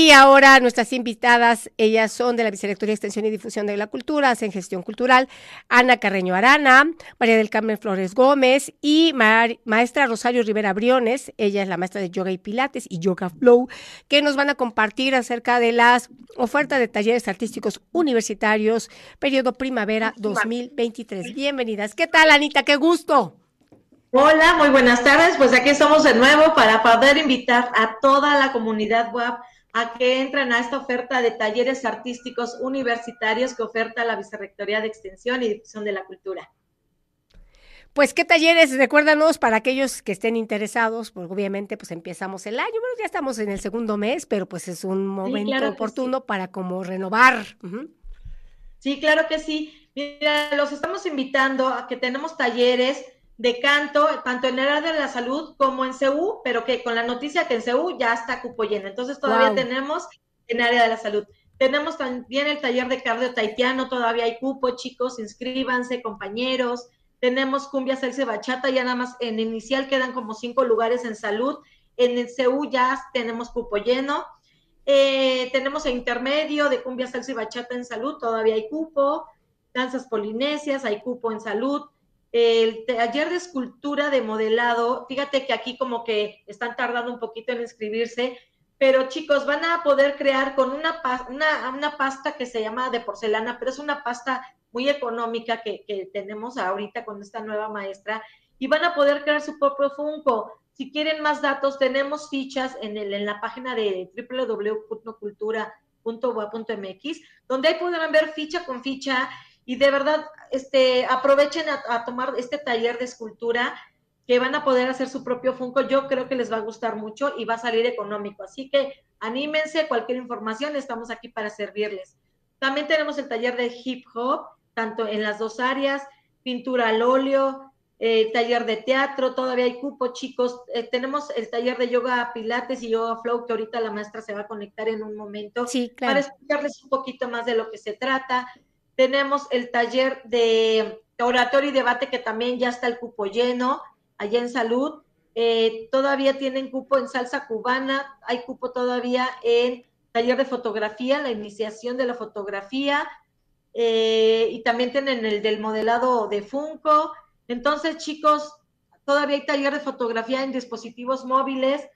Y ahora nuestras invitadas, ellas son de la Vicerrectoría de Extensión y Difusión de la Cultura, hacen gestión cultural, Ana Carreño Arana, María del Carmen Flores Gómez y maestra Rosario Rivera Briones, ella es la maestra de yoga y pilates y yoga flow, que nos van a compartir acerca de las ofertas de talleres artísticos universitarios, periodo primavera 2023. Bienvenidas. ¿Qué tal, Anita? Qué gusto. Hola, muy buenas tardes. Pues aquí estamos de nuevo para poder invitar a toda la comunidad web a que entren a esta oferta de talleres artísticos universitarios que oferta la Vicerrectoría de Extensión y Difusión de la Cultura. Pues, ¿qué talleres? Recuérdanos para aquellos que estén interesados, pues obviamente pues empezamos el año, bueno, ya estamos en el segundo mes, pero pues es un momento oportuno para como renovar. Sí, claro que sí. Mira, los estamos invitando a que tenemos talleres de canto, tanto en el área de la salud como en CEU, pero que con la noticia que en CEU ya está cupo lleno. Entonces todavía tenemos en área de la salud. Tenemos también el taller de cardio taitiano, todavía hay cupo, chicos, inscríbanse, compañeros. Tenemos cumbia, salsa bachata, ya nada más en inicial quedan como cinco lugares en salud. En el CEU ya tenemos cupo lleno. Eh, tenemos el intermedio de cumbia, salsa y bachata en salud, todavía hay cupo. Danzas polinesias, hay cupo en salud el taller de escultura de modelado, fíjate que aquí como que están tardando un poquito en inscribirse, pero chicos, van a poder crear con una, una, pasta que se llama de porcelana, pero es una pasta muy económica que, que, tenemos ahorita con esta nueva maestra, y van a poder crear su propio Funko. Si quieren más datos, tenemos fichas en, el, en la página de www.cultura.boa.mx, donde ahí podrán ver ficha con ficha y de verdad este, aprovechen a, tomar este taller de escultura que van a poder hacer su propio Funko. Yo creo que les va a gustar mucho y va a salir económico. Así que anímense, cualquier información, estamos aquí para servirles. También tenemos el taller de hip hop, tanto en las dos áreas, pintura al óleo, eh, taller de teatro, todavía hay cupo, chicos. Eh, tenemos el taller de yoga pilates y yoga flow, que ahorita la maestra se va a conectar en un momento para explicarles un poquito más de lo que se trata. Tenemos el taller de oratorio y debate que también ya está el cupo lleno allá en salud. Eh, todavía tienen cupo en salsa cubana, hay cupo todavía en taller de fotografía, la iniciación de la fotografía, eh, y también tienen el del modelado de Funko. Entonces, chicos, todavía hay taller de fotografía en dispositivos móviles.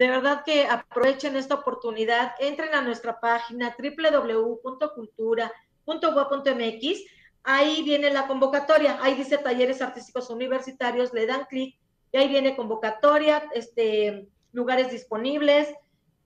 De verdad que aprovechen esta oportunidad, entren a nuestra página www.cultura .gov.mx, ahí viene la convocatoria, ahí dice talleres artísticos universitarios, le dan clic y ahí viene convocatoria, este, lugares disponibles,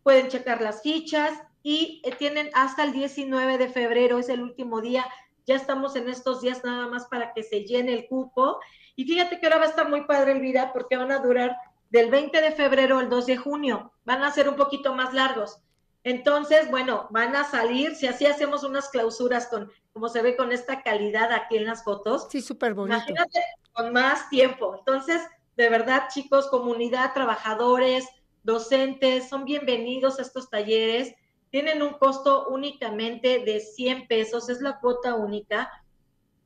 pueden checar las fichas y eh, tienen hasta el 19 de febrero, es el último día, ya estamos en estos días nada más para que se llene el cupo. Y fíjate que ahora va a estar muy padre, Elvira, porque van a durar del 20 de febrero al 2 de junio, van a ser un poquito más largos. Entonces, bueno, van a salir, si así hacemos unas clausuras con, como se ve con esta calidad aquí en las fotos. Sí, súper bonito. Imagínate con más tiempo. Entonces, de verdad, chicos, comunidad, trabajadores, docentes, son bienvenidos a estos talleres. Tienen un costo únicamente de 100 pesos, es la cuota única.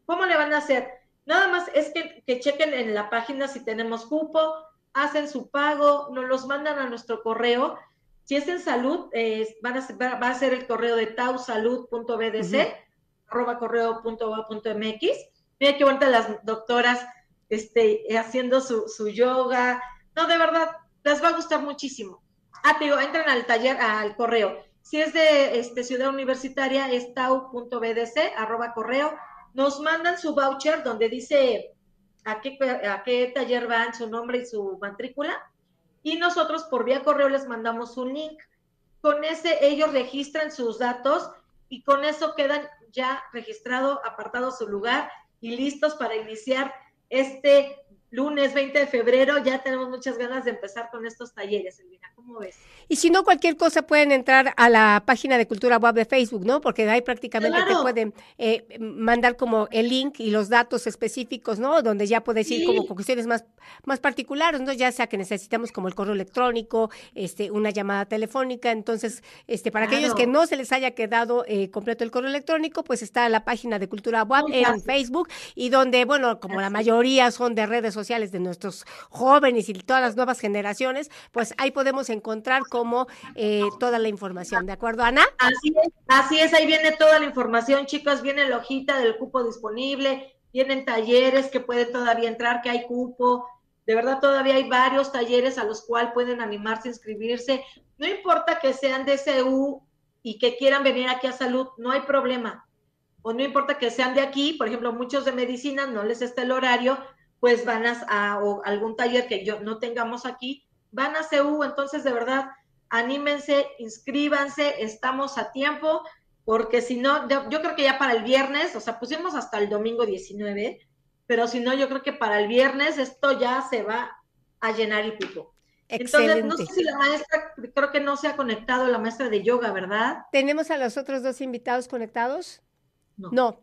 ¿Cómo le van a hacer? Nada más es que, que chequen en la página si tenemos cupo, hacen su pago, nos los mandan a nuestro correo si es en salud, van a, va a ser el correo de tausalud.bdc, arroba correo.va.mx. Mira qué bonita las doctoras este, haciendo su, yoga. No, de verdad, les va a gustar muchísimo. Ah, te digo, entran al taller, al correo. Si es de este, Ciudad Universitaria, es tau.bdc, arroba correo. Nos mandan su voucher donde dice a qué, a qué taller van, su nombre y su matrícula y nosotros por vía correo les mandamos un link. Con ese ellos registran sus datos y con eso quedan ya registrado, apartado su lugar y listos para iniciar este lunes 20 de febrero. Ya tenemos muchas ganas de empezar con estos talleres, Elvira. ¿Cómo ves? Y si no, cualquier cosa pueden entrar a la página de Cultura Web de Facebook, ¿no? Porque ahí prácticamente te pueden eh, mandar como el link y los datos específicos, ¿no? Donde ya puedes ir como con cuestiones más, más particulares, ¿no? Ya sea que necesitamos como el correo electrónico, este, una llamada telefónica. Entonces, este, para aquellos que no se les haya quedado eh, completo el correo electrónico, pues está la página de Cultura Web en Facebook y donde, bueno, como la mayoría son de redes sociales de nuestros jóvenes y todas las nuevas generaciones, pues ahí podemos encontrar como eh, toda la información. ¿De acuerdo, Ana? Así es, ahí viene toda la información, chicos, viene la hojita del cupo disponible, vienen talleres que pueden todavía entrar, que hay cupo. De verdad, todavía hay varios talleres a los cuales pueden animarse, inscribirse. No importa que sean de CU y que quieran venir aquí a salud, no hay problema. O no importa que sean de aquí, por ejemplo, muchos de medicina no les está el horario, pues van a, algún taller que yo no tengamos aquí, van a CU, entonces de verdad, anímense, inscríbanse, estamos a tiempo, porque si no, yo, yo, creo que ya para el viernes, o sea, pusimos hasta el domingo 19, pero si no, yo creo que para el viernes esto ya se va a llenar y pico. Entonces, no sé si la maestra, creo que no se ha conectado la maestra de yoga, ¿verdad? ¿Tenemos a los otros dos invitados conectados? No. No,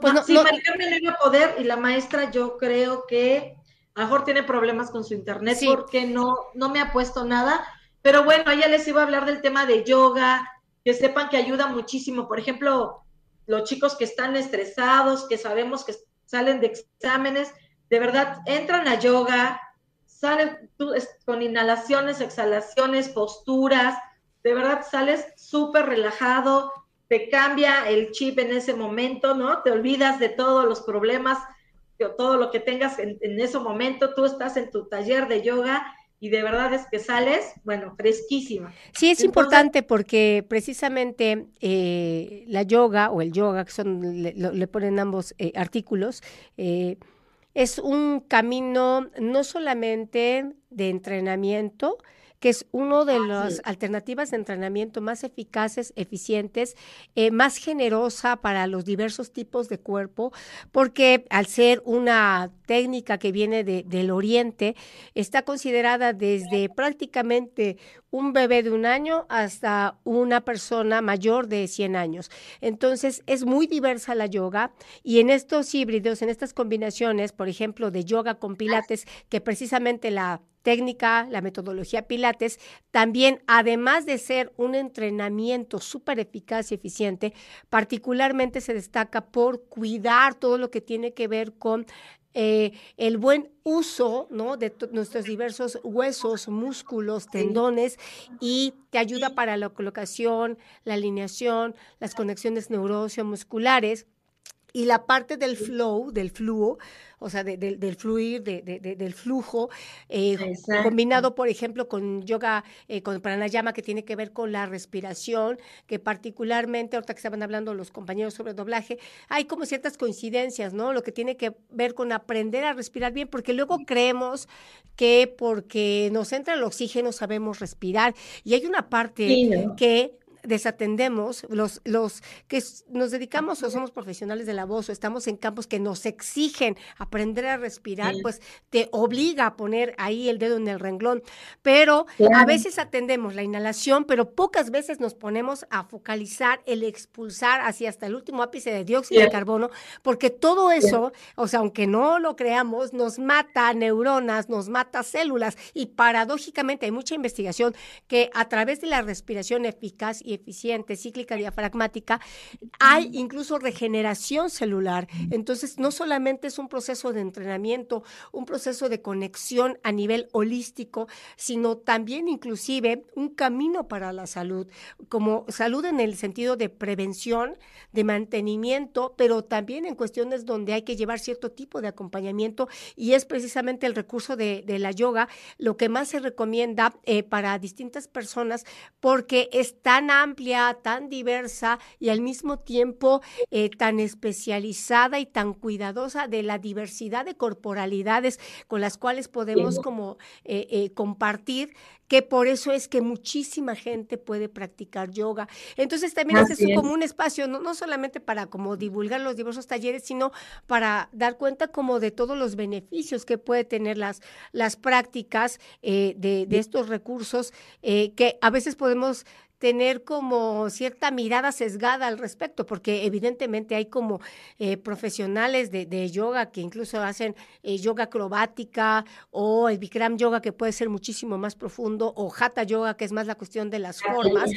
pues no. sí, no, no iba a poder y la maestra yo creo que a lo mejor tiene problemas con su internet porque no, no me ha puesto nada. Pero bueno, ella les iba a hablar del tema de yoga, que sepan que ayuda muchísimo. Por ejemplo, los chicos que están estresados, que sabemos que salen de exámenes, de verdad, entran a yoga, salen con inhalaciones, exhalaciones, posturas, de verdad sales súper relajado, te cambia el chip en ese momento, ¿no? Te olvidas de todos los problemas, de todo lo que tengas en, ese momento, tú estás en tu taller de yoga y de verdad es que sales, bueno, fresquísima. Sí, es importante porque precisamente eh, la yoga o el yoga, que son, le, ponen ambos eh, artículos, eh, es un camino no solamente de entrenamiento, que es una de las alternativas de entrenamiento más eficaces, eficientes, eh, más generosa para los diversos tipos de cuerpo, porque al ser una técnica que viene del oriente, está considerada desde prácticamente un bebé de un año hasta una persona mayor de 100 años. Entonces, es muy diversa la yoga y en estos híbridos, en estas combinaciones, por ejemplo, de yoga con pilates, que precisamente la técnica, la metodología Pilates, también, además de ser un entrenamiento súper eficaz y eficiente, particularmente se destaca por cuidar todo lo que tiene que ver con eh, el buen uso ¿no? de nuestros diversos huesos, músculos, tendones y te ayuda para la colocación, la alineación, las conexiones neurosio-musculares y la parte del flow, del flujo, o sea, del fluir, del flujo, eh, combinado, por ejemplo, con yoga, eh, con pranayama, que tiene que ver con la respiración, que particularmente, ahorita que estaban hablando los compañeros sobre doblaje, hay como ciertas coincidencias, ¿no? Lo que tiene que ver con aprender a respirar bien, porque luego creemos que porque nos entra el oxígeno sabemos respirar, y hay una parte que desatendemos, los, los que nos dedicamos o somos profesionales de la voz o estamos en campos que nos exigen aprender a respirar, pues te obliga a poner ahí el dedo en el renglón. Pero a veces atendemos la inhalación, pero pocas veces nos ponemos a focalizar el expulsar hacia hasta el último ápice de dióxido de carbono, porque todo eso, o sea, aunque no lo creamos, nos mata neuronas, nos mata células y paradójicamente hay mucha investigación que a través de la respiración eficaz y eficiente, cíclica diafragmática, hay incluso regeneración celular. Entonces, no solamente es un proceso de entrenamiento, un proceso de conexión a nivel holístico, sino también inclusive un camino para la salud, como salud en el sentido de prevención, de mantenimiento, pero también en cuestiones donde hay que llevar cierto tipo de acompañamiento y es precisamente el recurso de, la yoga lo que más se recomienda eh, para distintas personas porque es tan amplia, tan diversa y al mismo tiempo eh, tan especializada y tan cuidadosa de la diversidad de corporalidades con las cuales podemos como eh, eh, compartir que por eso es que muchísima gente puede practicar yoga. Entonces también es eso como un espacio, no, no solamente para como divulgar los diversos talleres, sino para dar cuenta como de todos los beneficios que puede tener las, las prácticas de, de, estos recursos que a veces podemos tener como cierta mirada sesgada al respecto, porque evidentemente hay como eh, profesionales de, yoga que incluso hacen eh, yoga acrobática o el Bikram yoga que puede ser muchísimo más profundo o Hatha yoga que es más la cuestión de las formas.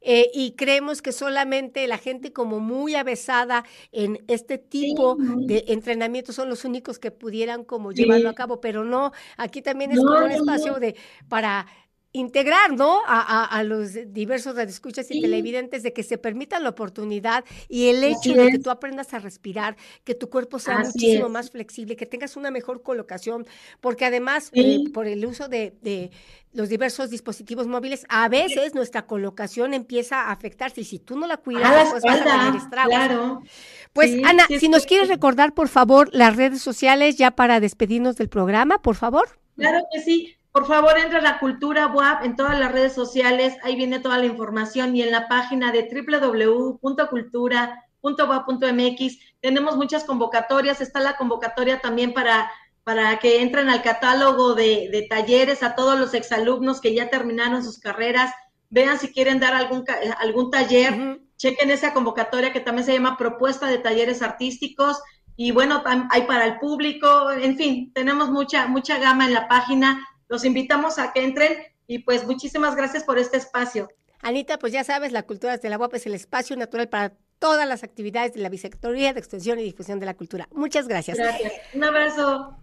Eh, y creemos que solamente la gente como muy avesada en este tipo de entrenamiento son los únicos que pudieran como llevarlo a cabo, pero no, aquí también es como un espacio de para integrar, ¿no? A, los diversos radioescuchas y televidentes de que se permita la oportunidad y el hecho de que tú aprendas a respirar, que tu cuerpo sea muchísimo más flexible, que tengas una mejor colocación, porque además eh, por el uso de, los diversos dispositivos móviles, a veces nuestra colocación empieza a afectarse y si tú no la cuidas, pues vas a tener estragos. Pues Ana, si nos quieres recordar, por favor, las redes sociales ya para despedirnos del programa, por favor. Claro que sí. Por favor, entra a la Cultura WAP en todas las redes sociales, ahí viene toda la información y en la página de www.cultura.wap.mx tenemos muchas convocatorias, está la convocatoria también para, para que entren al catálogo de, talleres a todos los exalumnos que ya terminaron sus carreras, vean si quieren dar algún, algún taller, chequen esa convocatoria que también se llama Propuesta de Talleres Artísticos y bueno, hay para el público, en fin, tenemos mucha, mucha gama en la página los invitamos a que entren y pues muchísimas gracias por este espacio. Anita, pues ya sabes, la Cultura de la UAP es el espacio natural para todas las actividades de la Bisectoría de Extensión y Difusión de la Cultura. Muchas gracias. Gracias. Un abrazo.